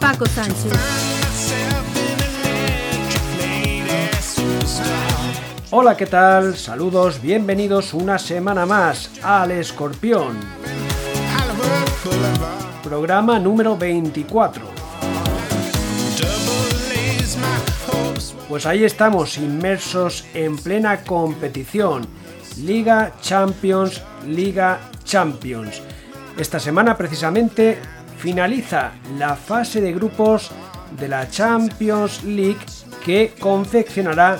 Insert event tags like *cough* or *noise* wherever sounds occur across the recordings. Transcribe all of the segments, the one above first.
Paco Sánchez. Hola, ¿qué tal? Saludos, bienvenidos una semana más al Escorpión. Programa número 24. Pues ahí estamos, inmersos en plena competición. Liga Champions, Liga Champions. Esta semana precisamente finaliza la fase de grupos de la Champions League que confeccionará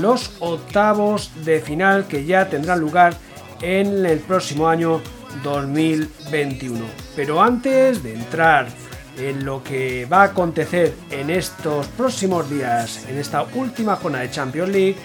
los octavos de final que ya tendrán lugar en el próximo año 2021. Pero antes de entrar en lo que va a acontecer en estos próximos días, en esta última jornada de Champions League,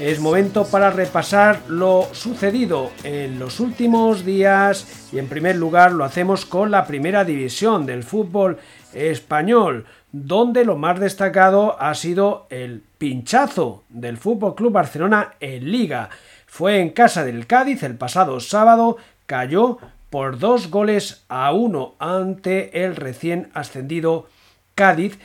es momento para repasar lo sucedido en los últimos días y en primer lugar lo hacemos con la primera división del fútbol español, donde lo más destacado ha sido el pinchazo del Fútbol Club Barcelona en Liga. Fue en casa del Cádiz el pasado sábado, cayó por dos goles a uno ante el recién ascendido Cádiz,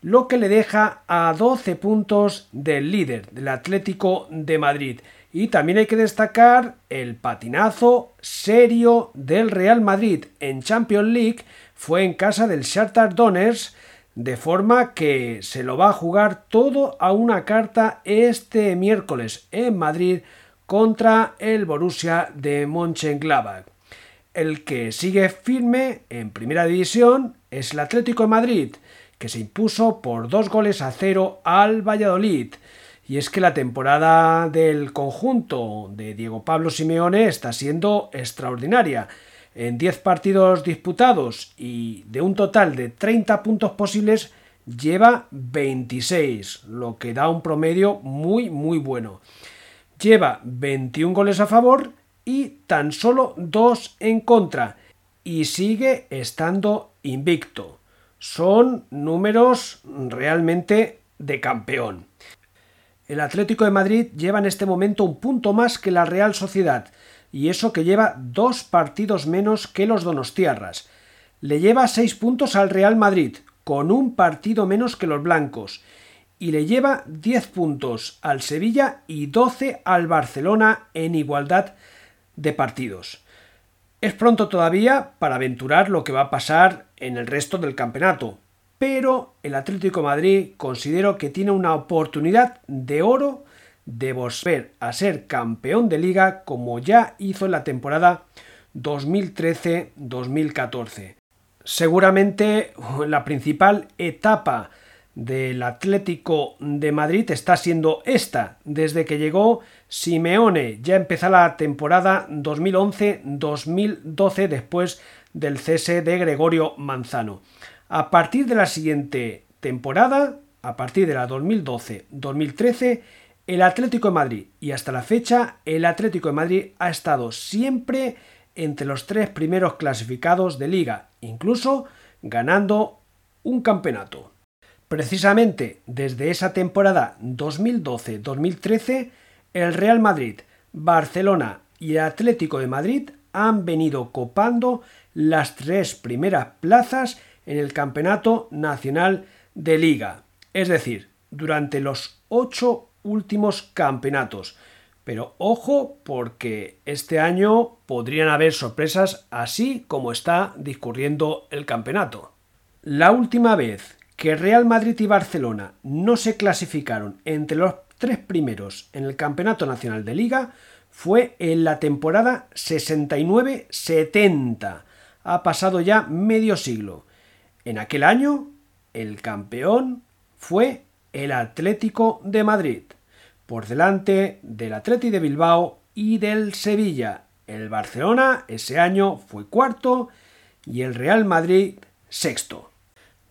lo que le deja a 12 puntos del líder, del Atlético de Madrid. Y también hay que destacar el patinazo serio del Real Madrid en Champions League, fue en casa del Shakhtar Donetsk, de forma que se lo va a jugar todo a una carta este miércoles en Madrid contra el Borussia de Mönchengladbach. El que sigue firme en primera división es el Atlético de Madrid, que se impuso por dos goles a cero al Valladolid. Y es que la temporada del conjunto de Diego Pablo Simeone está siendo extraordinaria. En 10 partidos disputados y de un total de 30 puntos posibles, lleva 26, lo que da un promedio muy muy bueno. Lleva 21 goles a favor y tan solo dos en contra y sigue estando invicto. Son números realmente de campeón. El Atlético de Madrid lleva en este momento un punto más que la Real Sociedad, y eso que lleva dos partidos menos que los Donostiarras. Le lleva seis puntos al Real Madrid, con un partido menos que los blancos, y le lleva 10 puntos al Sevilla y 12 al Barcelona en igualdad de partidos. Es pronto todavía para aventurar lo que va a pasar en el resto del campeonato, pero el Atlético Madrid considero que tiene una oportunidad de oro de volver a ser campeón de liga como ya hizo en la temporada 2013-2014. Seguramente *laughs* la principal etapa del Atlético de Madrid está siendo esta. Desde que llegó Simeone ya empezó la temporada 2011-2012 después del cese de Gregorio Manzano. A partir de la siguiente temporada, a partir de la 2012-2013, el Atlético de Madrid y hasta la fecha el Atlético de Madrid ha estado siempre entre los tres primeros clasificados de liga, incluso ganando un campeonato. Precisamente desde esa temporada 2012-2013, el Real Madrid, Barcelona y el Atlético de Madrid han venido copando las tres primeras plazas en el Campeonato Nacional de Liga, es decir, durante los ocho últimos campeonatos. Pero ojo porque este año podrían haber sorpresas así como está discurriendo el campeonato. La última vez que Real Madrid y Barcelona no se clasificaron entre los tres primeros en el Campeonato Nacional de Liga fue en la temporada 69-70. Ha pasado ya medio siglo. En aquel año, el campeón fue el Atlético de Madrid, por delante del Atleti de Bilbao y del Sevilla. El Barcelona ese año fue cuarto y el Real Madrid sexto.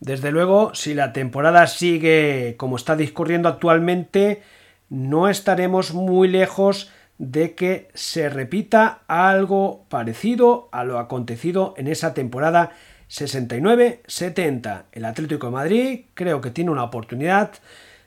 Desde luego, si la temporada sigue como está discurriendo actualmente, no estaremos muy lejos de que se repita algo parecido a lo acontecido en esa temporada 69-70. El Atlético de Madrid creo que tiene una oportunidad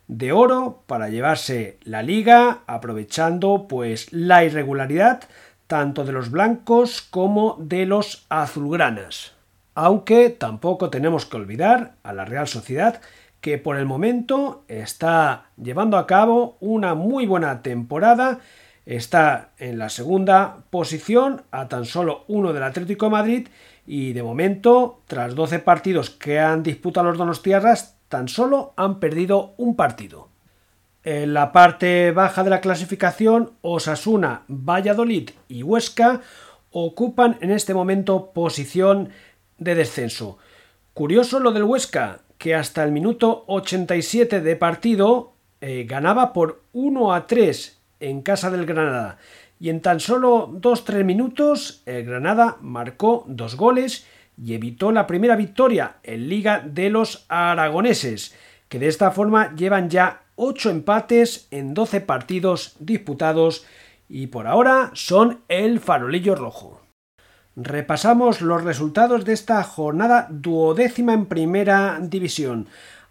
de oro para llevarse la liga aprovechando pues la irregularidad tanto de los blancos como de los azulgranas. Aunque tampoco tenemos que olvidar a la Real Sociedad que por el momento está llevando a cabo una muy buena temporada, está en la segunda posición a tan solo uno del Atlético Madrid y de momento, tras 12 partidos que han disputado los Donostiarras, tan solo han perdido un partido. En la parte baja de la clasificación, Osasuna, Valladolid y Huesca ocupan en este momento posición de descenso. Curioso lo del Huesca, que hasta el minuto 87 de partido eh, ganaba por 1 a 3 en casa del Granada. Y en tan solo 2-3 minutos, el Granada marcó dos goles y evitó la primera victoria en Liga de los Aragoneses, que de esta forma llevan ya 8 empates en 12 partidos disputados y por ahora son el farolillo rojo. Repasamos los resultados de esta jornada duodécima en primera división.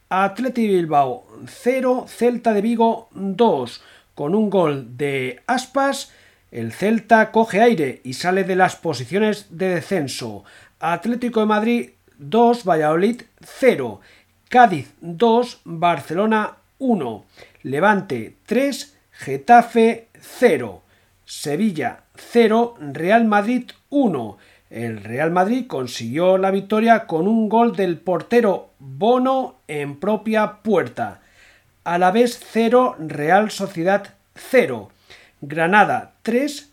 Atleti Bilbao 0, Celta de Vigo 2, con un gol de Aspas. El Celta coge aire y sale de las posiciones de descenso. Atlético de Madrid 2, Valladolid 0, Cádiz 2, Barcelona 1, Levante 3, Getafe 0, Sevilla 0, Real Madrid 1. El Real Madrid consiguió la victoria con un gol del portero Bono en propia puerta. A la vez 0, Real Sociedad 0. Granada 3,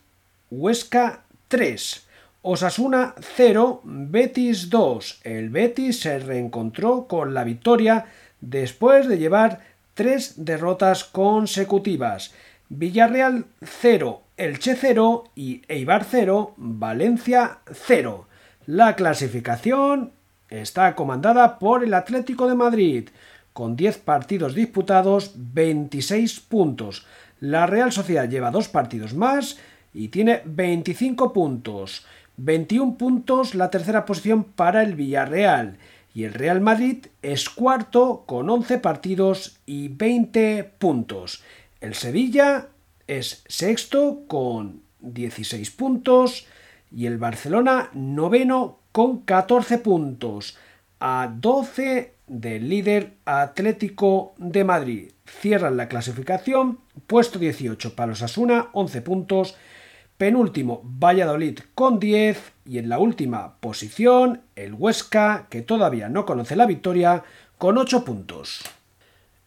Huesca 3. Osasuna 0, Betis 2. El Betis se reencontró con la victoria después de llevar tres derrotas consecutivas. Villarreal 0, Elche 0 y Eibar 0, Valencia 0. La clasificación está comandada por el Atlético de Madrid, con 10 partidos disputados, 26 puntos. La Real Sociedad lleva dos partidos más y tiene 25 puntos. 21 puntos la tercera posición para el Villarreal. Y el Real Madrid es cuarto con 11 partidos y 20 puntos. El Sevilla es sexto con 16 puntos y el Barcelona noveno con 14 puntos a 12 del líder Atlético de Madrid. Cierran la clasificación, puesto 18 para los Asuna, 11 puntos, penúltimo Valladolid con 10 y en la última posición el Huesca, que todavía no conoce la victoria, con 8 puntos.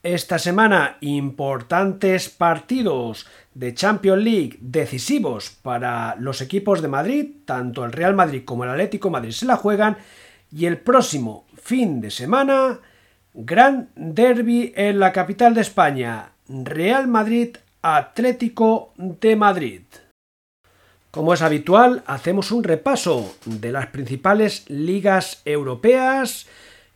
Esta semana importantes partidos de Champions League decisivos para los equipos de Madrid, tanto el Real Madrid como el Atlético Madrid se la juegan y el próximo fin de semana gran derby en la capital de España, Real Madrid Atlético de Madrid. Como es habitual, hacemos un repaso de las principales ligas europeas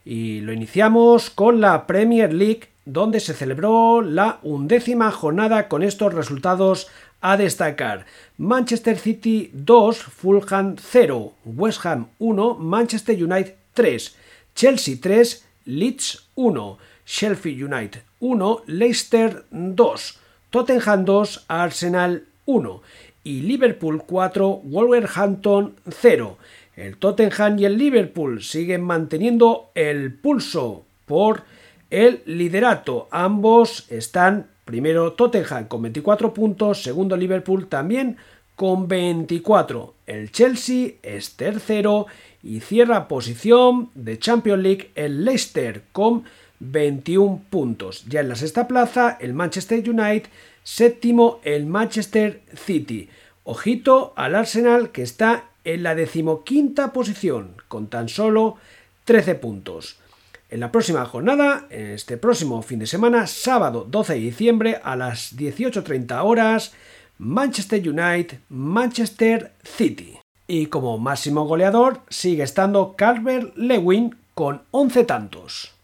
y lo iniciamos con la Premier League donde se celebró la undécima jornada con estos resultados a destacar. Manchester City 2, Fulham 0, West Ham 1, Manchester United 3, Chelsea 3, Leeds 1, Sheffield United 1, Leicester 2, Tottenham 2, Arsenal 1 y Liverpool 4, Wolverhampton 0. El Tottenham y el Liverpool siguen manteniendo el pulso por el liderato. Ambos están primero Tottenham con 24 puntos, segundo Liverpool también con 24. El Chelsea es tercero y cierra posición de Champions League el Leicester con 21 puntos. Ya en la sexta plaza el Manchester United, séptimo el Manchester City. Ojito al Arsenal que está en la decimoquinta posición con tan solo 13 puntos. En la próxima jornada, este próximo fin de semana, sábado 12 de diciembre a las 18.30 horas, Manchester United, Manchester City. Y como máximo goleador sigue estando Calvert Lewin con 11 tantos.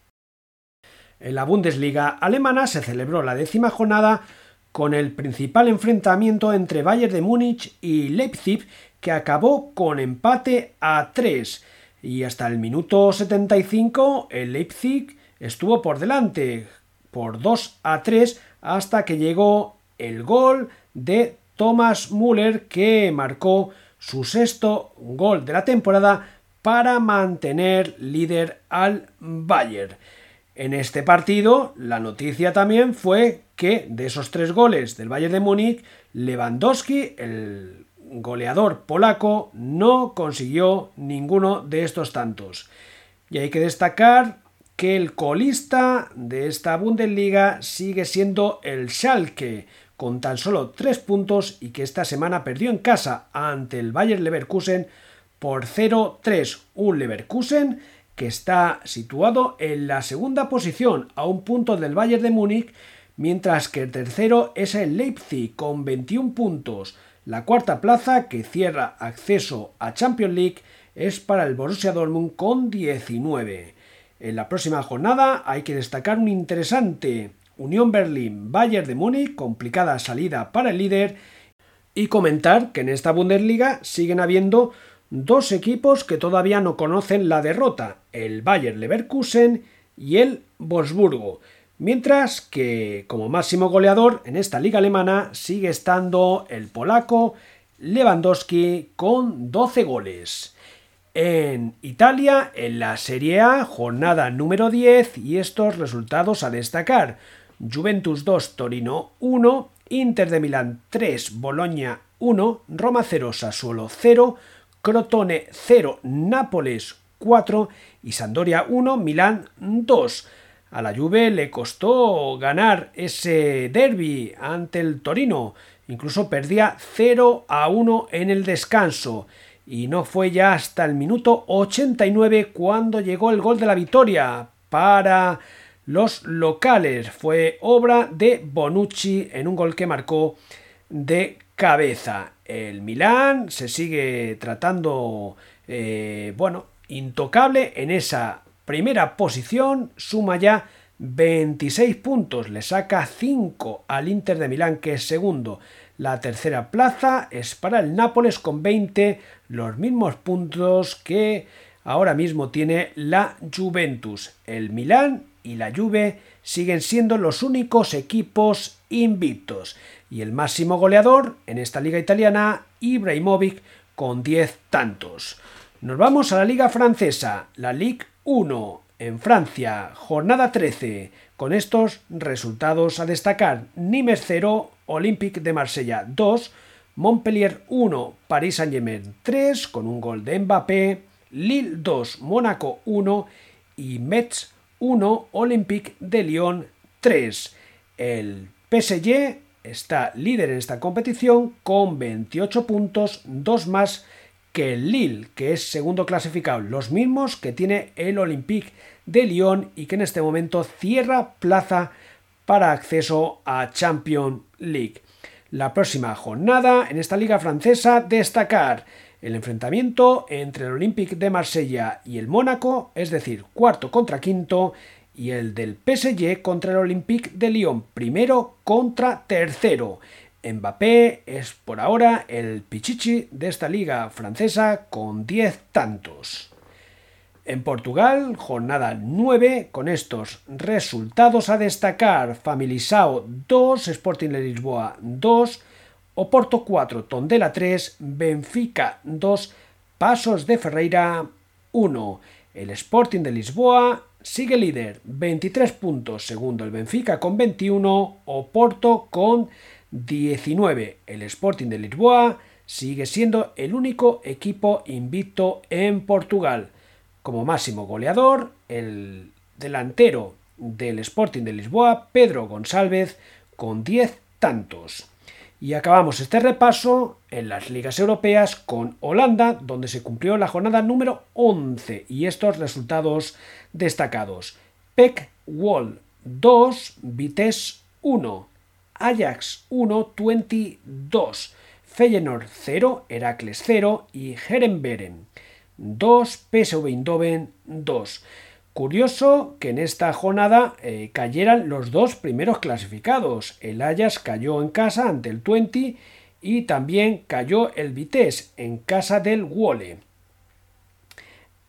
En la Bundesliga alemana se celebró la décima jornada con el principal enfrentamiento entre Bayern de Múnich y Leipzig que acabó con empate a 3 y hasta el minuto 75 el Leipzig estuvo por delante por 2 a 3 hasta que llegó el gol de Thomas Müller que marcó su sexto gol de la temporada para mantener líder al Bayern. En este partido, la noticia también fue que de esos tres goles del Bayern de Múnich, Lewandowski, el goleador polaco, no consiguió ninguno de estos tantos. Y hay que destacar que el colista de esta Bundesliga sigue siendo el Schalke, con tan solo tres puntos y que esta semana perdió en casa ante el Bayern Leverkusen por 0-3. Un Leverkusen que está situado en la segunda posición a un punto del Bayern de Múnich, mientras que el tercero es el Leipzig con 21 puntos. La cuarta plaza, que cierra acceso a Champions League, es para el Borussia Dortmund con 19. En la próxima jornada hay que destacar un interesante Unión Berlín Bayern de Múnich, complicada salida para el líder, y comentar que en esta Bundesliga siguen habiendo dos equipos que todavía no conocen la derrota, el Bayern Leverkusen y el Wolfsburgo. Mientras que como máximo goleador en esta liga alemana sigue estando el polaco Lewandowski con 12 goles. En Italia, en la Serie A, jornada número 10 y estos resultados a destacar. Juventus 2, Torino 1, Inter de Milán 3, Boloña 1, Roma 0, Sassuolo 0, Crotone 0, Nápoles 4 y Sandoria 1, Milán 2. A la Juve le costó ganar ese derby ante el Torino, incluso perdía 0 a 1 en el descanso y no fue ya hasta el minuto 89 cuando llegó el gol de la victoria para los locales. Fue obra de Bonucci en un gol que marcó de cabeza. El Milán se sigue tratando, eh, bueno, intocable en esa primera posición, suma ya 26 puntos, le saca 5 al Inter de Milán que es segundo. La tercera plaza es para el Nápoles con 20, los mismos puntos que ahora mismo tiene la Juventus. El Milán y la Juve siguen siendo los únicos equipos invictos y el máximo goleador en esta liga italiana, Ibrahimovic, con 10 tantos. Nos vamos a la liga francesa, la Ligue 1, en Francia, jornada 13, con estos resultados a destacar. Nimes 0, Olympique de Marsella 2, Montpellier 1, Paris Saint-Germain 3, con un gol de Mbappé, Lille 2, Mónaco 1 y Metz 1, Olympique de Lyon 3. El PSG está líder en esta competición con 28 puntos, dos más que el Lille, que es segundo clasificado, los mismos que tiene el Olympique de Lyon y que en este momento cierra plaza para acceso a Champions League. La próxima jornada en esta liga francesa destacar el enfrentamiento entre el Olympique de Marsella y el Mónaco, es decir, cuarto contra quinto, y el del PSG contra el Olympique de Lyon, primero contra tercero. Mbappé es por ahora el pichichi de esta liga francesa con 10 tantos. En Portugal, jornada 9, con estos resultados a destacar: Familisao 2, Sporting de Lisboa 2, Oporto 4, Tondela 3, Benfica 2, Pasos de Ferreira 1. El Sporting de Lisboa sigue líder, 23 puntos, segundo el Benfica con 21, Oporto con 19. El Sporting de Lisboa sigue siendo el único equipo invicto en Portugal. Como máximo goleador, el delantero del Sporting de Lisboa, Pedro González, con 10 tantos. Y acabamos este repaso en las ligas europeas con Holanda, donde se cumplió la jornada número 11 y estos resultados destacados. PEC Wall 2, Vitesse 1, Ajax 1, 22, Feyenoord 0, Heracles 0 y Herenberen 2, PSV Eindhoven 2. Curioso que en esta jornada eh, cayeran los dos primeros clasificados. El Ajax cayó en casa ante el Twente y también cayó el Vitesse en casa del Wole.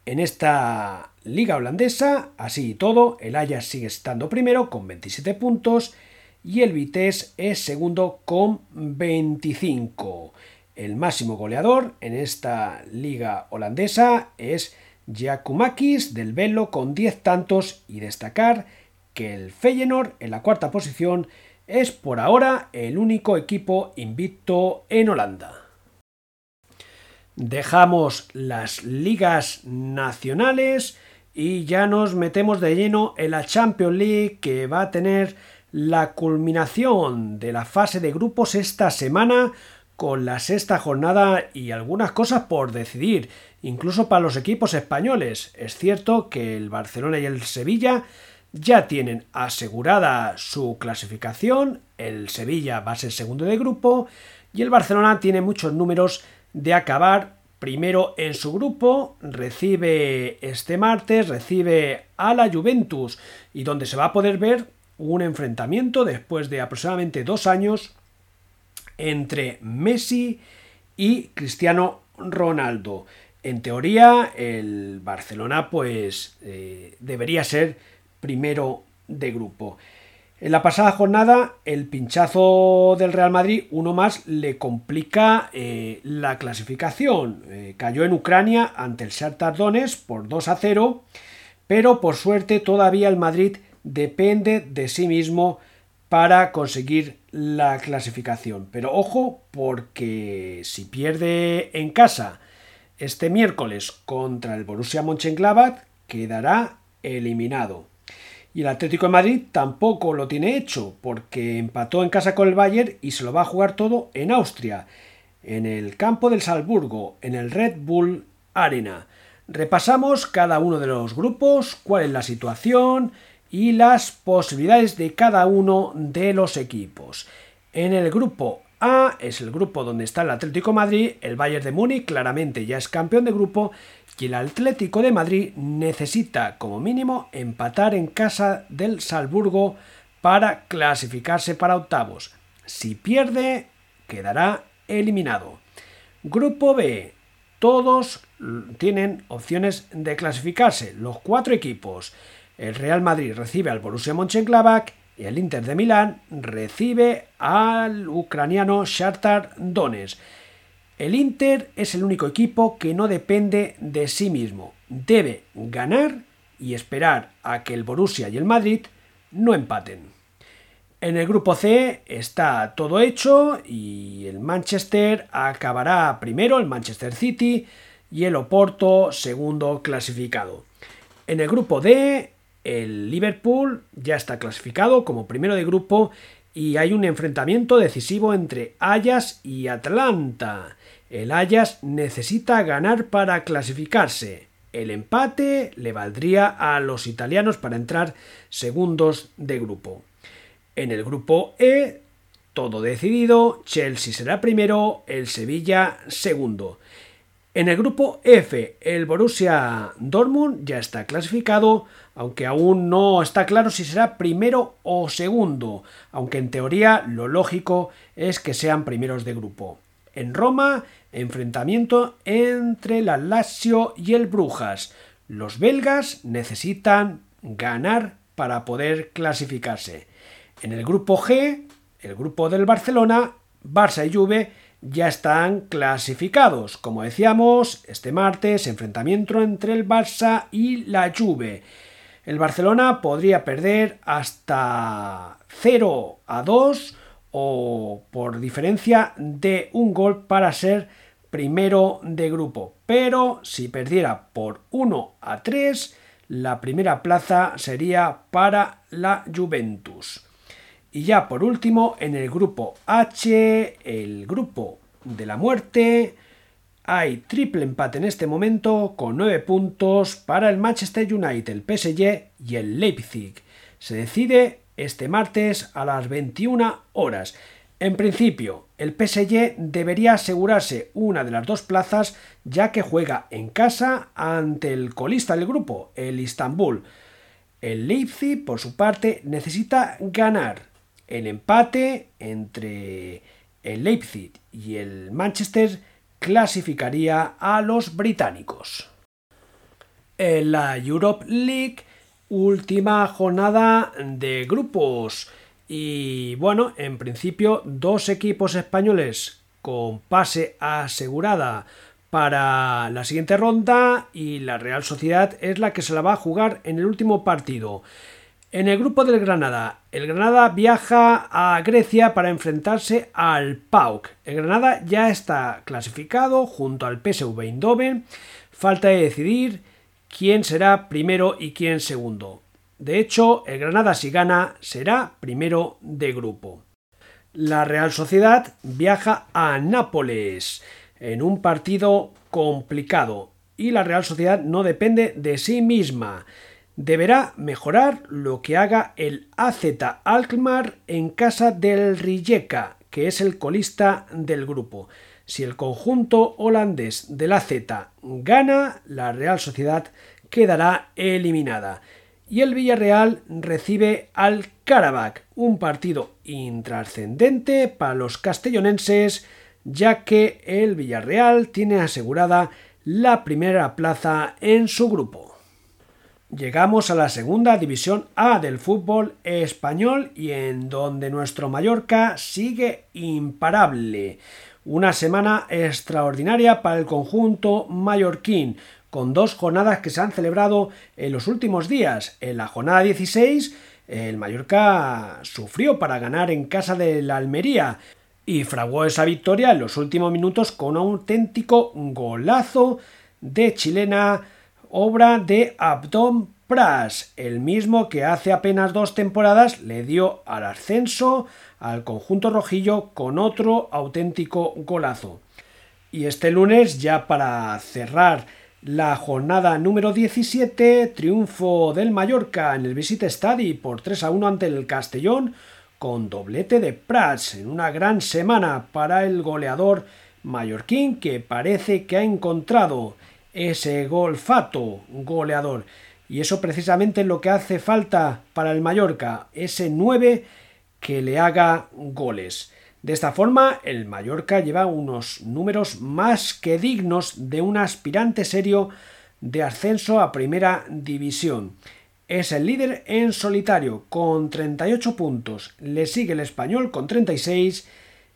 En esta liga holandesa, así y todo, el Ajax sigue estando primero con 27 puntos y el Vitesse es segundo con 25. El máximo goleador en esta liga holandesa es Giacomakis del Velo con 10 tantos y destacar que el Feyenoord en la cuarta posición es por ahora el único equipo invicto en Holanda. Dejamos las ligas nacionales y ya nos metemos de lleno en la Champions League que va a tener la culminación de la fase de grupos esta semana con la sexta jornada y algunas cosas por decidir, incluso para los equipos españoles. Es cierto que el Barcelona y el Sevilla ya tienen asegurada su clasificación, el Sevilla va a ser segundo de grupo y el Barcelona tiene muchos números de acabar primero en su grupo, recibe este martes, recibe a la Juventus y donde se va a poder ver un enfrentamiento después de aproximadamente dos años entre Messi y Cristiano Ronaldo. En teoría, el Barcelona pues eh, debería ser primero de grupo. En la pasada jornada, el pinchazo del Real Madrid, uno más, le complica eh, la clasificación. Eh, cayó en Ucrania ante el Shakhtar Donetsk por 2 a 0, pero por suerte todavía el Madrid depende de sí mismo para conseguir la clasificación. Pero ojo, porque si pierde en casa este miércoles contra el Borussia Mönchengladbach, quedará eliminado. Y el Atlético de Madrid tampoco lo tiene hecho, porque empató en casa con el Bayern y se lo va a jugar todo en Austria, en el campo del Salzburgo, en el Red Bull Arena. Repasamos cada uno de los grupos, cuál es la situación, y las posibilidades de cada uno de los equipos. En el grupo A es el grupo donde está el Atlético Madrid, el Bayern de Múnich claramente ya es campeón de grupo y el Atlético de Madrid necesita como mínimo empatar en casa del Salzburgo para clasificarse para octavos. Si pierde, quedará eliminado. Grupo B. Todos tienen opciones de clasificarse, los cuatro equipos. El Real Madrid recibe al Borussia Mönchengladbach y el Inter de Milán recibe al ucraniano Shakhtar Donetsk. El Inter es el único equipo que no depende de sí mismo. Debe ganar y esperar a que el Borussia y el Madrid no empaten. En el grupo C está todo hecho y el Manchester acabará primero, el Manchester City, y el Oporto segundo clasificado. En el grupo D el Liverpool ya está clasificado como primero de grupo y hay un enfrentamiento decisivo entre Ajax y Atlanta. El Ajax necesita ganar para clasificarse. El empate le valdría a los italianos para entrar segundos de grupo. En el grupo E, todo decidido, Chelsea será primero, el Sevilla segundo. En el grupo F, el Borussia Dortmund ya está clasificado, aunque aún no está claro si será primero o segundo, aunque en teoría lo lógico es que sean primeros de grupo. En Roma, enfrentamiento entre la Lazio y el Brujas. Los belgas necesitan ganar para poder clasificarse. En el grupo G, el grupo del Barcelona, Barça y Juve ya están clasificados. Como decíamos, este martes, enfrentamiento entre el Barça y la Juve. El Barcelona podría perder hasta 0 a 2 o por diferencia de un gol para ser primero de grupo. Pero si perdiera por 1 a 3, la primera plaza sería para la Juventus. Y ya por último, en el grupo H, el grupo de la muerte, hay triple empate en este momento con 9 puntos para el Manchester United, el PSG y el Leipzig. Se decide este martes a las 21 horas. En principio, el PSG debería asegurarse una de las dos plazas ya que juega en casa ante el colista del grupo, el Istanbul. El Leipzig, por su parte, necesita ganar. El empate entre el Leipzig y el Manchester clasificaría a los británicos. En la Europe League, última jornada de grupos. Y bueno, en principio dos equipos españoles con pase asegurada para la siguiente ronda y la Real Sociedad es la que se la va a jugar en el último partido. En el grupo del Granada, el Granada viaja a Grecia para enfrentarse al PAOK. El Granada ya está clasificado junto al PSV Eindhoven. Falta de decidir quién será primero y quién segundo. De hecho, el Granada si gana será primero de grupo. La Real Sociedad viaja a Nápoles en un partido complicado y la Real Sociedad no depende de sí misma. Deberá mejorar lo que haga el AZ Alkmaar en casa del Rijeka, que es el colista del grupo. Si el conjunto holandés del AZ gana, la Real Sociedad quedará eliminada y el Villarreal recibe al Karabakh, un partido intrascendente para los castellonenses, ya que el Villarreal tiene asegurada la primera plaza en su grupo. Llegamos a la segunda división A del fútbol español y en donde nuestro Mallorca sigue imparable. Una semana extraordinaria para el conjunto mallorquín, con dos jornadas que se han celebrado en los últimos días. En la jornada 16, el Mallorca sufrió para ganar en casa de la Almería y fraguó esa victoria en los últimos minutos con un auténtico golazo de chilena, obra de Abdón Pras, el mismo que hace apenas dos temporadas le dio al ascenso al conjunto rojillo con otro auténtico golazo. Y este lunes, ya para cerrar la jornada número 17, triunfo del Mallorca en el Visit Stadi por 3 a 1 ante el Castellón, con doblete de Prats en una gran semana para el goleador mallorquín que parece que ha encontrado ese golfato goleador. Y eso precisamente es lo que hace falta para el Mallorca, ese 9 que le haga goles. De esta forma, el Mallorca lleva unos números más que dignos de un aspirante serio de ascenso a primera división. Es el líder en solitario con 38 puntos, le sigue el español con 36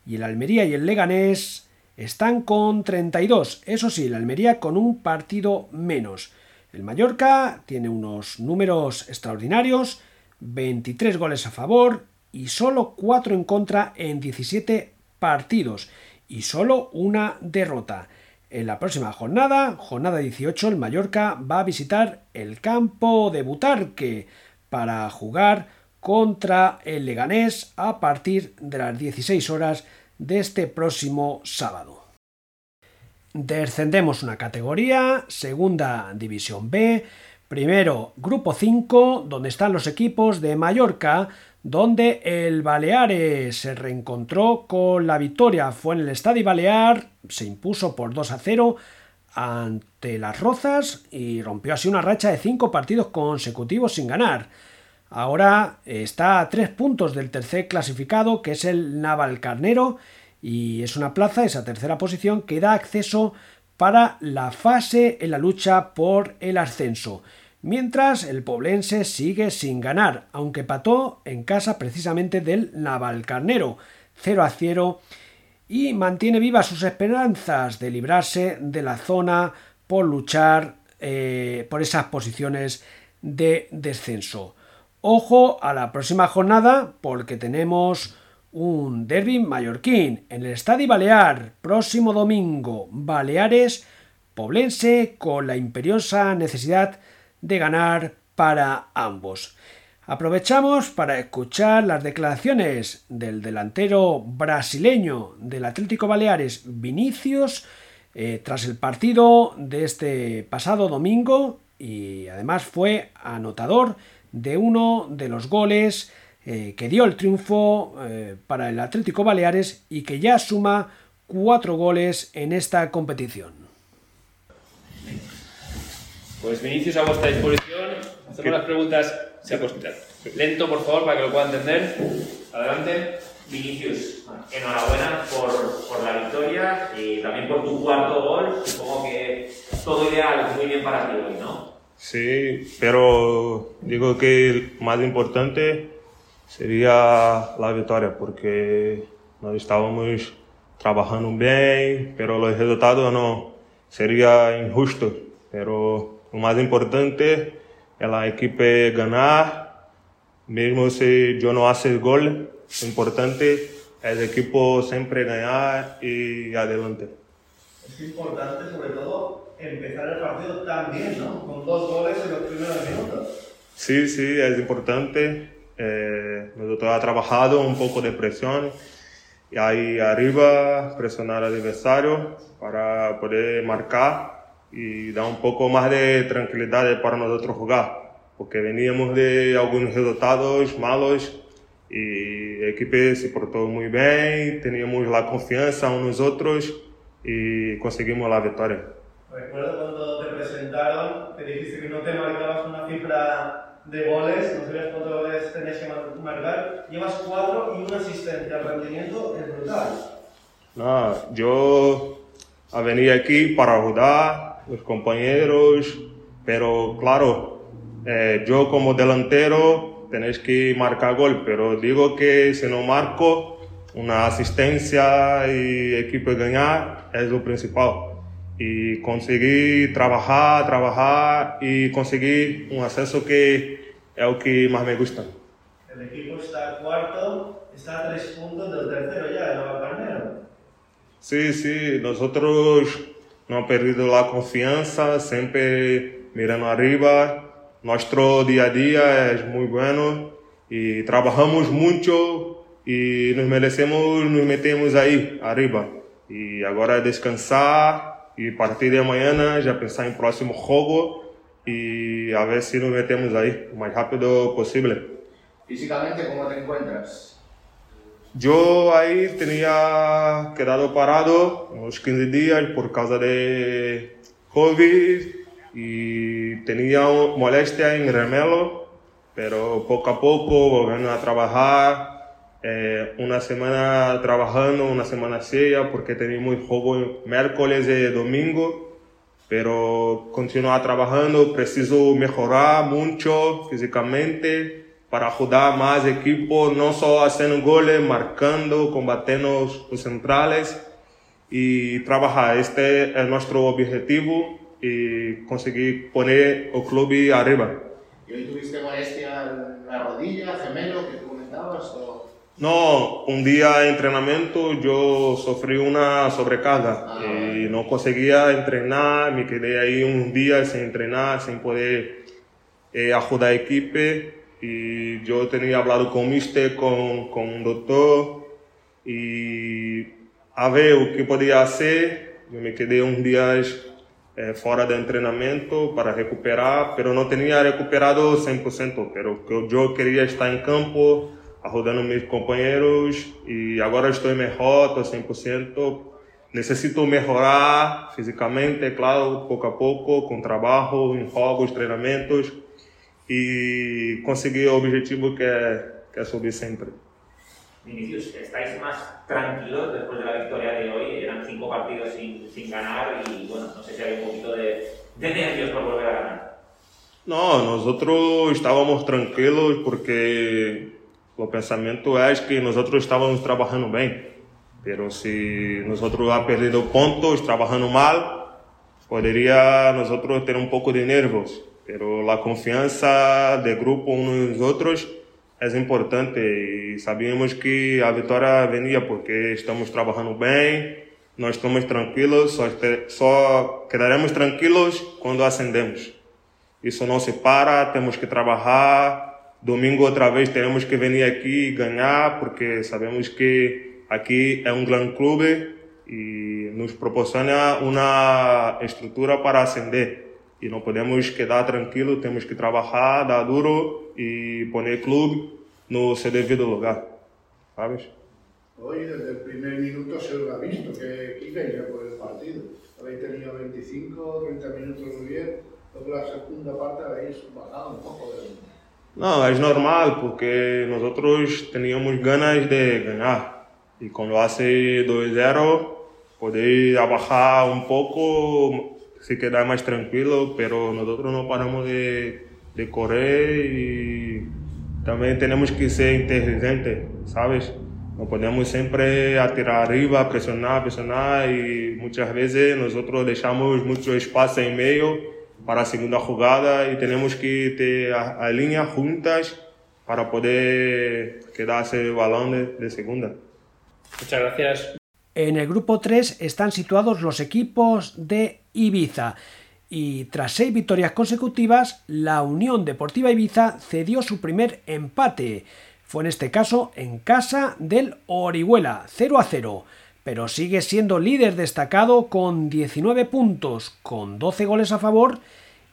y el Almería y el Leganés están con 32. Eso sí, el Almería con un partido menos. El Mallorca tiene unos números extraordinarios, 23 goles a favor, y solo 4 en contra en 17 partidos y solo una derrota. En la próxima jornada, jornada 18, el Mallorca va a visitar el campo de Butarque para jugar contra el Leganés a partir de las 16 horas de este próximo sábado. Descendemos una categoría, segunda división B, primero grupo 5, donde están los equipos de Mallorca, donde el Baleares se reencontró con la victoria. Fue en el Estadio Balear, se impuso por 2 a 0 ante las Rozas y rompió así una racha de 5 partidos consecutivos sin ganar. Ahora está a 3 puntos del tercer clasificado, que es el Navalcarnero, y es una plaza, esa tercera posición, que da acceso para la fase en la lucha por el ascenso mientras el Poblense sigue sin ganar, aunque pató en casa precisamente del Navalcarnero, 0 a 0, y mantiene vivas sus esperanzas de librarse de la zona por luchar eh, por esas posiciones de descenso. Ojo a la próxima jornada porque tenemos un derby mallorquín en el Estadio Balear, próximo domingo, Baleares, Poblense, con la imperiosa necesidad de ganar para ambos. Aprovechamos para escuchar las declaraciones del delantero brasileño del Atlético Baleares, Vinicius, eh, tras el partido de este pasado domingo y además fue anotador de uno de los goles eh, que dio el triunfo eh, para el Atlético Baleares y que ya suma cuatro goles en esta competición. Pues Vinicius a vuestra disposición. Hacemos las preguntas. Se Lento, por favor, para que lo pueda entender. Adelante. Vinicius, enhorabuena por, por, la victoria y también por tu cuarto gol. Supongo que todo ideal, muy bien para ti hoy, ¿no? Sí, pero digo que el más importante sería la victoria, porque nós estábamos trabajando bien, pero los resultados no sería injusto. Pero lo más importante es la equipe ganar, mesmo si yo no hace gol, lo importante es el equipo siempre ganar y adelante. Es importante sobre todo empezar el partido tan bien, ¿no? Con dos goles en los primeros minutos. Sí, sí, es importante. Eh, nosotros ha trabajado un poco de presión y ahí arriba presionar al adversario para poder marcar y dar un poco más de tranquilidad para nosotros jugar, porque veníamos de algunos resultados malos y el equipo se portó muy bien, teníamos la confianza unos otros y conseguimos la victoria. Recuerdo cuando te presentaron, te dijiste que no te marcabas una cifra de goles, no sabías cuántos goles tenías que marcar, llevas cuatro y una asistencia, el rendimiento es brutal. No, yo venía aquí para ayudar los compañeros, pero claro, eh, yo como delantero tenéis que marcar gol, pero digo que si no marco, una asistencia y equipo ganar es lo principal. Y conseguir trabajar, trabajar y conseguir un ascenso que es lo que más me gusta. El equipo está cuarto, está a tres puntos del tercero ya, el Navalcarnero. Sí, sí, nosotros no hemos perdido la confianza, siempre mirando arriba nuestro día a día es muy bueno y trabajamos mucho y nos merecemos, nos metemos ahí arriba. Y ahora descansar y a partir de mañana ya pensar en próximo juego y a ver si nos metemos ahí lo más rápido posible. Físicamente, ¿cómo te encuentras? Yo ahí tenía quedado parado unos 15 días por causa de COVID y tenía molestia en remelo, pero poco a poco volviendo a trabajar. Eh, una semana trabajando, una semana seria, porque teníamos juego miércoles y domingo, pero continuar trabajando, preciso mejorar mucho físicamente para ayudar más equipo, no solo haciendo goles, marcando, combatiendo los centrales y trabajar. Este es nuestro objetivo y conseguí poner el club arriba. ¿Y hoy tuviste molestia en la rodilla, gemelo, que comentabas? O... No, un día de entrenamiento yo sufrí una sobrecarga y no conseguía entrenar, me quedé ahí un día sin entrenar, sin poder eh, ayudar al equipo y yo tenía hablado con mister, con, con un doctor y a ver qué podía hacer. Yo me quedé un día eh, fora do treinamento para recuperar, pero não tinha recuperado 100%, pero eu queria estar em campo, ajudando meus companheiros e agora estou melhor, estou 100%. Necessito melhorar fisicamente, claro, pouco a pouco, com trabalho, em jogos, treinamentos e conseguir o objetivo que é, que é subir sempre. Vinicius, estáis más tranquilos después de la victoria de hoy. Eran cinco partidos sin, sin ganar y bueno, no sé si hay un poquito de, de nervios por volver a ganar. No, nosotros estábamos tranquilos porque o pensamento é que nosotros estávamos trabalhando bem. Pero se nosotros ha perdido pontos trabajando mal, poderia nosotros ter um pouco de nervios. Pero a confiança do grupo uns nos outros é importante e sabíamos que a vitória venia porque estamos trabalhando bem, nós estamos tranquilos, só, só quedaremos tranquilos quando ascendemos. Isso não se para, temos que trabalhar. Domingo outra vez teremos que vir aqui ganhar porque sabemos que aqui é um grande clube e nos proporciona uma estrutura para ascender. E não podemos quedar tranquilos, temos que trabalhar, dar duro e poner clube no su debido lugar, ¿sabes? Hoy desde el primer minuto se os ha visto que iba por el partido. Habéis tenido 25, 30 minutos muy bien, luego la segunda parte habéis bajado un poco de... No, es normal porque nosotros teníamos ganas de ganar. Y cuando hace 2-0, podéis bajar un poco, se queda más tranquilo, pero nosotros no paramos de, de correr y también tenemos que ser inteligentes, ¿sabes? No podemos siempre atirar arriba, presionar, presionar y muchas veces nosotros dejamos mucho espacio en medio para la segunda jugada y tenemos que te alinear juntas para poder quedarse el balón de, de segunda. Muchas gracias. En el grupo 3 están situados los equipos de Ibiza y tras seis victorias consecutivas, la Unión Deportiva Ibiza cedió su primer empate. Fue en este caso en casa del Orihuela, 0 a 0, pero sigue siendo líder destacado con 19 puntos, con 12 goles a favor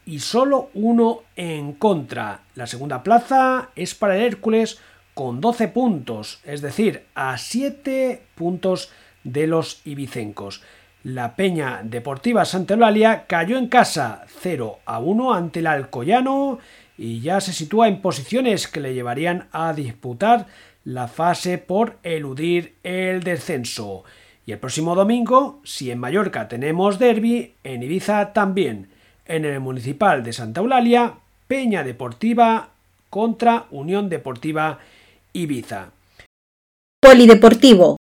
y solo uno en contra. La segunda plaza es para el Hércules con 12 puntos, es decir, a 7 puntos de los ibicencos. La Peña Deportiva Santa Eulalia cayó en casa 0 a 1 ante el Alcoyano y ya se sitúa en posiciones que le llevarían a disputar la fase por eludir el descenso. Y el próximo domingo, si en Mallorca tenemos derby, en Ibiza también. En el municipal de Santa Eulalia, Peña Deportiva contra Unión Deportiva Ibiza. Polideportivo.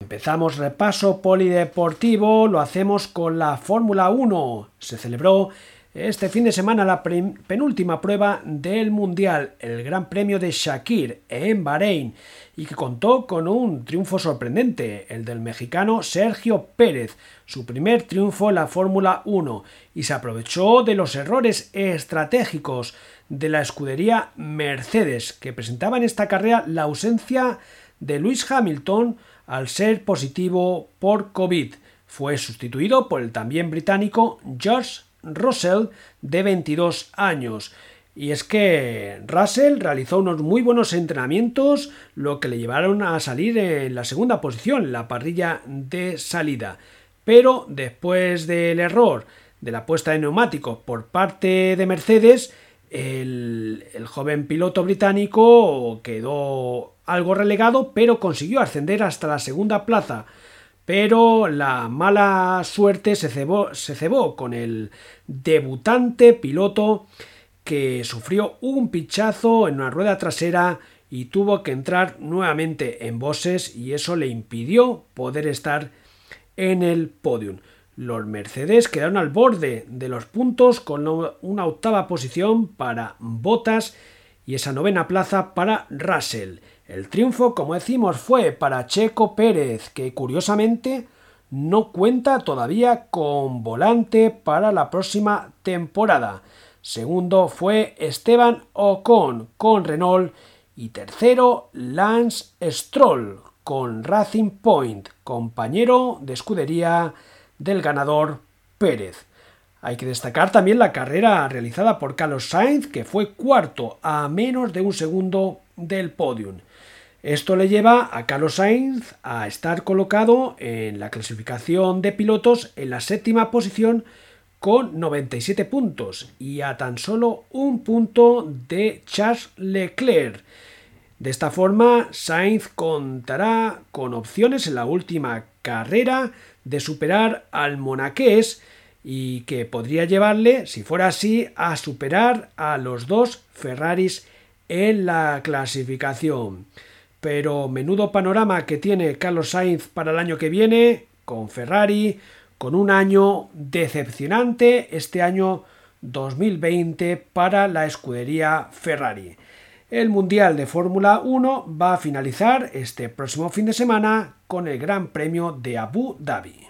Empezamos repaso polideportivo, lo hacemos con la Fórmula 1. Se celebró este fin de semana la penúltima prueba del Mundial, el Gran Premio de Shakir en Bahrein, y que contó con un triunfo sorprendente, el del mexicano Sergio Pérez, su primer triunfo en la Fórmula 1, y se aprovechó de los errores estratégicos de la escudería Mercedes, que presentaba en esta carrera la ausencia de Luis Hamilton, al ser positivo por COVID. Fue sustituido por el también británico George Russell, de 22 años. Y es que Russell realizó unos muy buenos entrenamientos, lo que le llevaron a salir en la segunda posición, la parrilla de salida. Pero después del error de la puesta de neumáticos por parte de Mercedes, el, el, joven piloto británico quedó algo relegado, pero consiguió ascender hasta la segunda plaza. Pero la mala suerte se cebó, se cebó con el debutante piloto que sufrió un pichazo en una rueda trasera y tuvo que entrar nuevamente en bosses y eso le impidió poder estar en el podium. Los Mercedes quedaron al borde de los puntos con una octava posición para Bottas y esa novena plaza para Russell. El triunfo, como decimos, fue para Checo Pérez, que curiosamente no cuenta todavía con volante para la próxima temporada. Segundo fue Esteban Ocon con Renault y tercero Lance Stroll con Racing Point, compañero de escudería del ganador Pérez. Hay que destacar también la carrera realizada por Carlos Sainz, que fue cuarto a menos de un segundo del podium. Esto le lleva a Carlos Sainz a estar colocado en la clasificación de pilotos en la séptima posición con 97 puntos y a tan solo un punto de Charles Leclerc. De esta forma, Sainz contará con opciones en la última carrera de superar al monaqués y que podría llevarle, si fuera así, a superar a los dos Ferraris en la clasificación. Pero menudo panorama que tiene Carlos Sainz para el año que viene con Ferrari, con un año decepcionante este año 2020 para la escudería Ferrari. El Mundial de Fórmula 1 va a finalizar este próximo fin de semana con el Gran Premio de Abu Dhabi.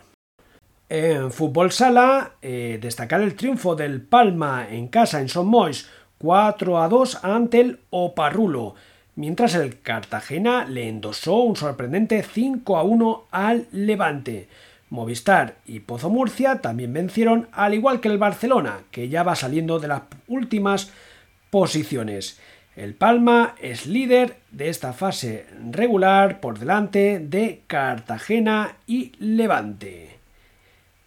En fútbol sala, eh, destacar el triunfo del Palma en casa en Son Mois 4 a 2 ante el Oparrulo mientras el Cartagena le endosó un sorprendente 5 a 1 al Levante. Movistar y Pozo Murcia también vencieron, al igual que el Barcelona, que ya va saliendo de las últimas posiciones. El Palma es líder de esta fase regular por delante de Cartagena y Levante.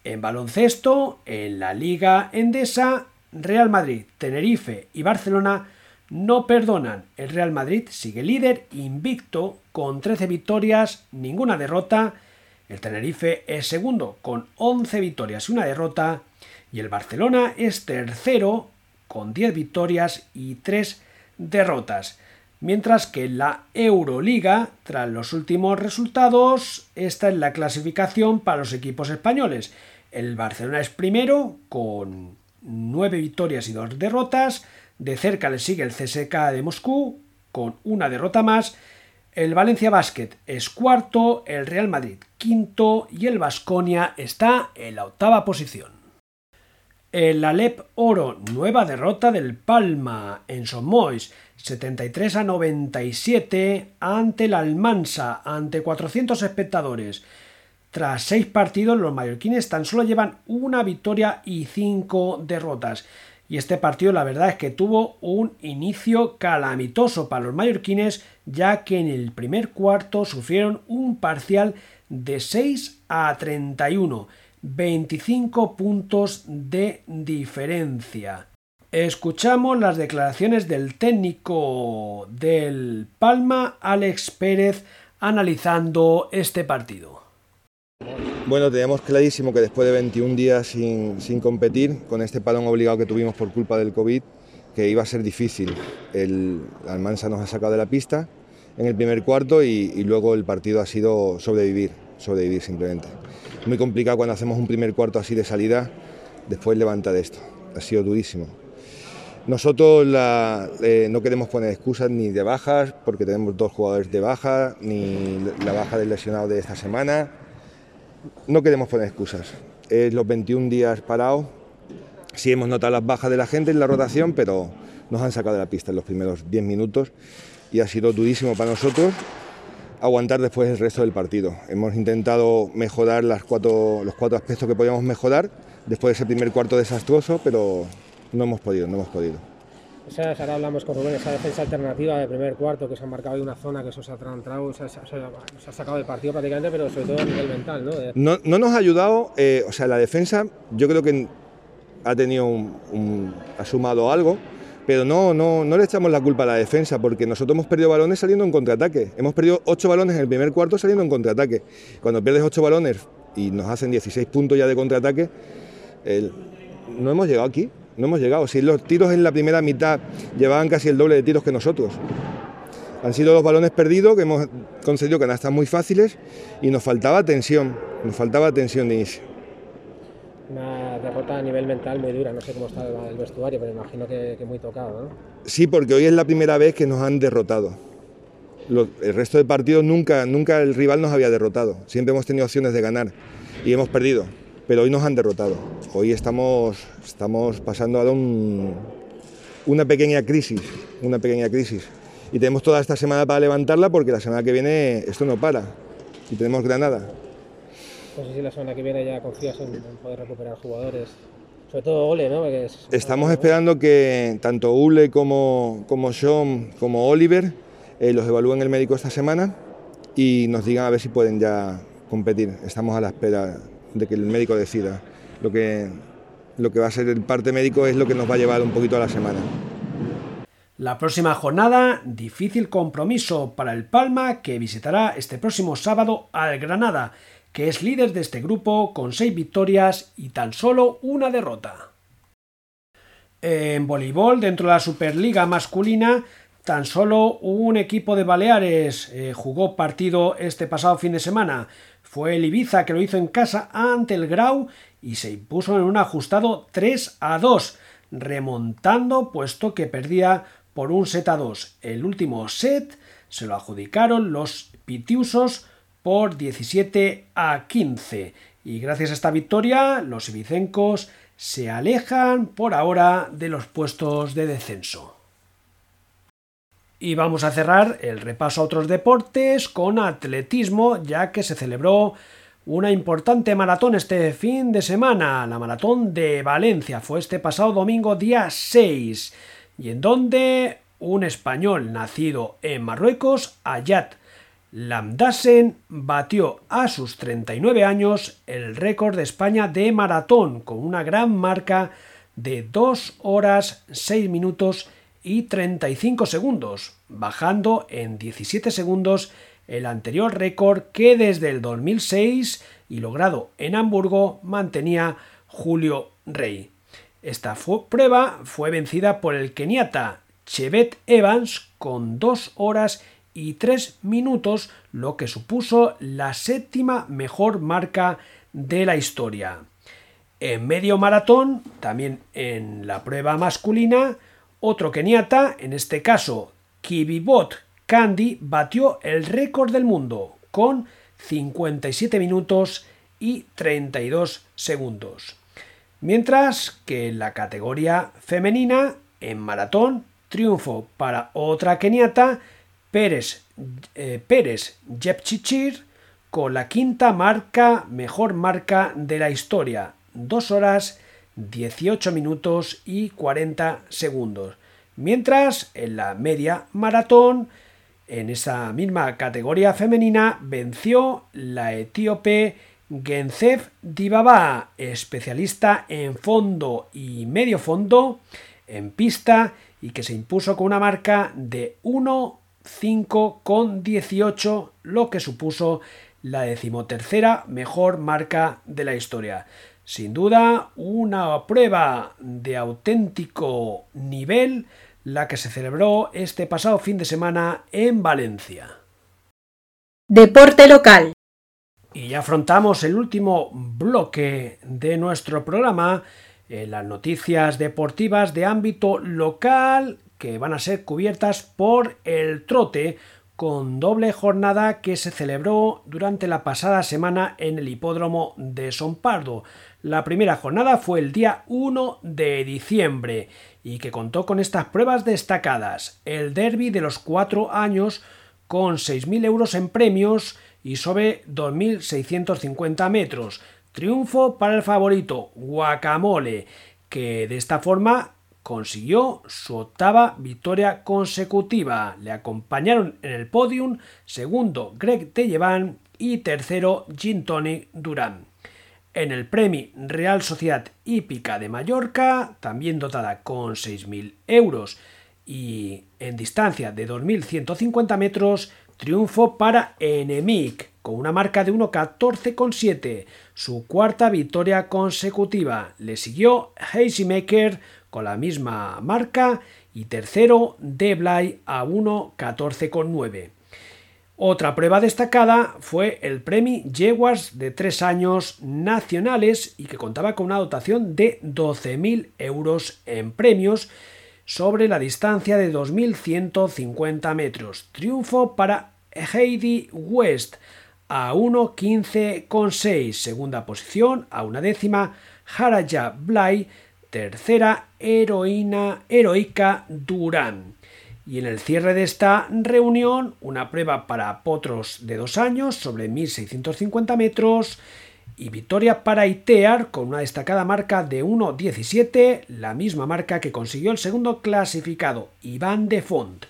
En baloncesto, en la Liga Endesa, Real Madrid, Tenerife y Barcelona no perdonan. El Real Madrid sigue líder invicto con 13 victorias, ninguna derrota. El Tenerife es segundo con 11 victorias y una derrota. Y el Barcelona es tercero con 10 victorias y 3 derrotas. Mientras que la Euroliga, tras los últimos resultados, esta es la clasificación para los equipos españoles. El Barcelona es primero con 9 victorias y 2 derrotas. De cerca le sigue el CSK de Moscú con una derrota más. El Valencia Basket es cuarto, el Real Madrid quinto y el Vasconia está en la octava posición. El Alep Oro, nueva derrota del Palma en Somois, 73 a 97 ante el Almansa, ante 400 espectadores. Tras seis partidos, los mallorquines tan solo llevan una victoria y cinco derrotas. Y este partido la verdad es que tuvo un inicio calamitoso para los mallorquines, ya que en el primer cuarto sufrieron un parcial de 6 a 31, 25 puntos de diferencia. Escuchamos las declaraciones del técnico del Palma, Alex Pérez, analizando este partido. Bueno, teníamos clarísimo que después de 21 días sin, competir, con este parón obligado que tuvimos por culpa del COVID, que iba a ser difícil. El Almansa nos ha sacado de la pista en el primer cuarto y, luego el partido ha sido sobrevivir, sobrevivir simplemente. Muy complicado cuando hacemos un primer cuarto así de salida, después levantar esto. Ha sido durísimo. Nosotros eh, no queremos poner excusas ni de bajas, porque tenemos dos jugadores de baja, ni la baja del lesionado de esta semana no queremos poner excusas. Es los 21 días parados. Sí hemos notado las bajas de la gente en la rotación, pero nos han sacado de la pista en los primeros 10 minutos y ha sido durísimo para nosotros aguantar después el resto del partido. Hemos intentado mejorar los cuatro aspectos que podíamos mejorar después de ese primer cuarto desastroso, pero no hemos podido, no hemos podido. Esa, ahora hablamos con Rubén, esa defensa alternativa de primer cuarto que se ha marcado ahí una zona que eso se ha entrado, se, ha sacado del partido prácticamente, pero sobre todo a nivel mental. ¿no? No, nos ha ayudado, eh, o sea, la defensa yo creo que ha tenido un, ha sumado algo, pero no, no, no le echamos la culpa a la defensa porque nosotros hemos perdido balones saliendo en contraataque. Hemos perdido ocho balones en el primer cuarto saliendo en contraataque. Cuando pierdes ocho balones y nos hacen 16 puntos ya de contraataque, no hemos llegado aquí no hemos llegado. Si los tiros en la primera mitad llevaban casi el doble de tiros que nosotros. Han sido los balones perdidos que hemos conseguido canastas muy fáciles y nos faltaba tensión, nos faltaba tensión de inicio. Una derrota a nivel mental muy dura, no sé cómo está el vestuario, pero imagino que, muy tocado, ¿no? Sí, porque hoy es la primera vez que nos han derrotado. el resto de partidos nunca, nunca el rival nos había derrotado, siempre hemos tenido opciones de ganar y hemos perdido pero hoy nos han derrotado. Hoy estamos, estamos pasando a un, una pequeña crisis, una pequeña crisis. Y tenemos toda esta semana para levantarla porque la semana que viene esto no para y tenemos Granada. No sé si la semana que viene ya confías en, poder recuperar jugadores, sobre todo Ole, ¿no? Estamos esperando que tanto Ule como, como Sean como Oliver eh, los evalúen el médico esta semana y nos digan a ver si pueden ya competir. Estamos a la espera de que el médico decida. Lo que, lo que va a ser el parte médico es lo que nos va a llevar un poquito a la semana. La próxima jornada, difícil compromiso para el Palma que visitará este próximo sábado al Granada, que es líder de este grupo con seis victorias y tan solo una derrota. En voleibol, dentro de la Superliga masculina, tan solo un equipo de Baleares eh, jugó partido este pasado fin de semana. Fue el Ibiza que lo hizo en casa ante el Grau y se impuso en un ajustado 3 a 2, remontando puesto que perdía por un set a 2. El último set se lo adjudicaron los pitiusos por 17 a 15 y gracias a esta victoria los ibicencos se alejan por ahora de los puestos de descenso. Y vamos a cerrar el repaso a otros deportes con atletismo, ya que se celebró una importante maratón este fin de semana, la maratón de Valencia. Fue este pasado domingo día 6 y en donde un español nacido en Marruecos, Ayat Lamdasen, batió a sus 39 años el récord de España de maratón con una gran marca de 2 horas 6 minutos y 35 segundos, bajando en 17 segundos el anterior récord que desde el 2006 y logrado en Hamburgo mantenía Julio Rey. Esta prueba fue vencida por el keniata Chevet Evans con 2 horas y 3 minutos, lo que supuso la séptima mejor marca de la historia. En medio maratón, también en la prueba masculina, otro keniata, en este caso Kibibot Candy, batió el récord del mundo con 57 minutos y 32 segundos. Mientras que en la categoría femenina, en maratón, triunfo para otra keniata, Pérez, eh, Pérez Jepchichir, con la quinta marca, mejor marca de la historia, 2 horas 18 minutos y 40 segundos. Mientras en la media maratón, en esa misma categoría femenina, venció la etíope Genzef Dibaba, especialista en fondo y medio fondo, en pista, y que se impuso con una marca de 1.5 con 18, lo que supuso la decimotercera mejor marca de la historia. Sin duda, una prueba de auténtico nivel, la que se celebró este pasado fin de semana en Valencia. Deporte local. Y ya afrontamos el último bloque de nuestro programa, en las noticias deportivas de ámbito local que van a ser cubiertas por el trote con doble jornada que se celebró durante la pasada semana en el hipódromo de Son Pardo. La primera jornada fue el día 1 de diciembre y que contó con estas pruebas destacadas. El derby de los cuatro años con 6.000 euros en premios y sobre 2.650 metros. Triunfo para el favorito Guacamole, que de esta forma consiguió su octava victoria consecutiva. Le acompañaron en el podium segundo Greg Tellevan y tercero Gin Tony Durán en el Premio Real Sociedad Hípica de Mallorca, también dotada con 6.000 euros y en distancia de 2.150 metros, triunfo para Enemic con una marca de 1.14,7, su cuarta victoria consecutiva. Le siguió Maker con la misma marca y tercero Deblay a 1.14,9. Otra prueba destacada fue el Premio Yeguas de tres años nacionales y que contaba con una dotación de 12.000 euros en premios sobre la distancia de 2.150 metros. Triunfo para Heidi West a 1.15,6. Segunda posición a una décima Haraya Blay. Tercera heroína heroica Durán. Y en el cierre de esta reunión, una prueba para potros de dos años sobre 1650 metros y victoria para Itear con una destacada marca de 1.17, la misma marca que consiguió el segundo clasificado, Iván de Font.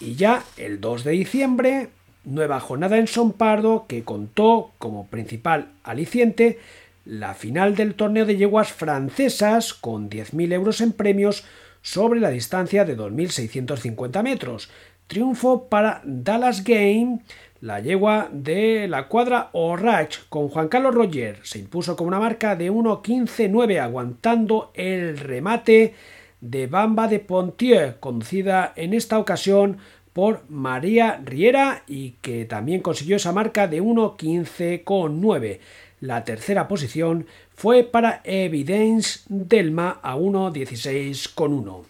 Y ya el 2 de diciembre, nueva jornada en Son Pardo que contó como principal aliciente la final del torneo de yeguas francesas con 10.000 euros en premios sobre la distancia de 2.650 metros. Triunfo para Dallas Game, la yegua de la cuadra Orrach con Juan Carlos Roger. Se impuso con una marca de 1.15.9 aguantando el remate de Bamba de Pontier, conducida en esta ocasión por María Riera y que también consiguió esa marca de 1.15.9. La tercera posición fue para Evidence Delma a 1.16.1.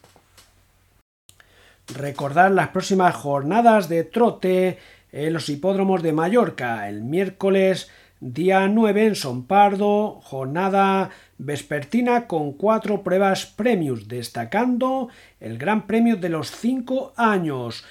Recordar las próximas jornadas de trote en los hipódromos de Mallorca. El miércoles día 9 en Son Pardo, jornada vespertina con cuatro pruebas premios, destacando el Gran Premio de los 5 años,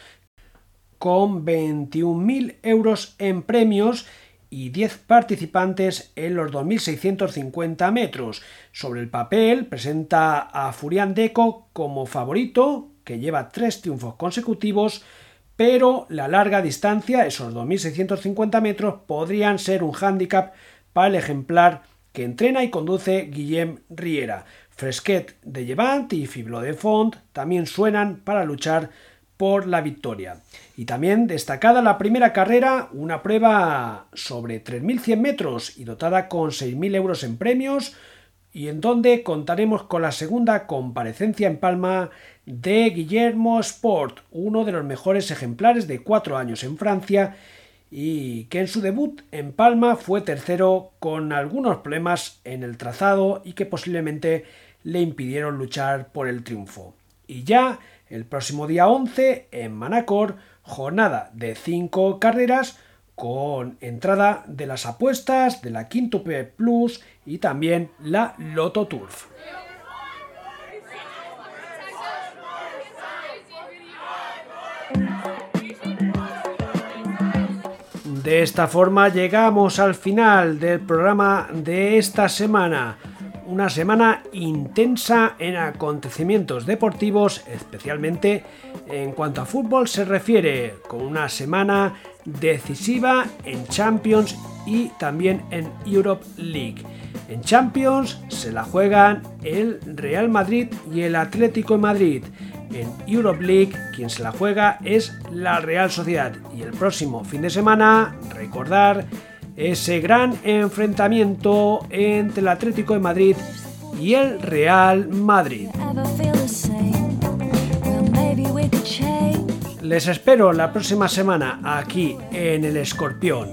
con 21.000 euros en premios y 10 participantes en los 2.650 metros. Sobre el papel presenta a Furian Deco como favorito que lleva tres triunfos consecutivos, pero la larga distancia, esos 2.650 metros, podrían ser un hándicap para el ejemplar que entrena y conduce Guillem Riera. Fresquet de Llevant y Fiblo de Font también suenan para luchar por la victoria. Y también destacada la primera carrera, una prueba sobre 3.100 metros y dotada con 6.000 euros en premios, y en donde contaremos con la segunda comparecencia en Palma de Guillermo Sport, uno de los mejores ejemplares de cuatro años en Francia y que en su debut en Palma fue tercero con algunos problemas en el trazado y que posiblemente le impidieron luchar por el triunfo. Y ya el próximo día 11 en Manacor, jornada de cinco carreras con entrada de las apuestas, de la Quintuple Plus y también la Loto Turf. De esta forma llegamos al final del programa de esta semana. Una semana intensa en acontecimientos deportivos, especialmente en cuanto a fútbol se refiere, con una semana decisiva en Champions y también en Europe League. En Champions se la juegan el Real Madrid y el Atlético de Madrid. En Europe League quien se la juega es la Real Sociedad. Y el próximo fin de semana, recordar ese gran enfrentamiento entre el Atlético de Madrid y el Real Madrid. Les espero la próxima semana aquí en el Escorpión.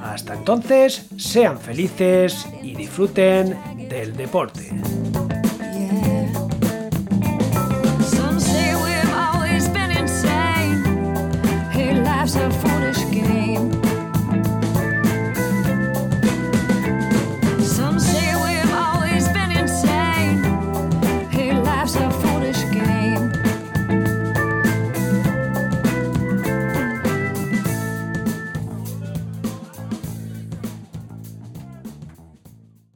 Hasta entonces, sean felices y disfruten del deporte.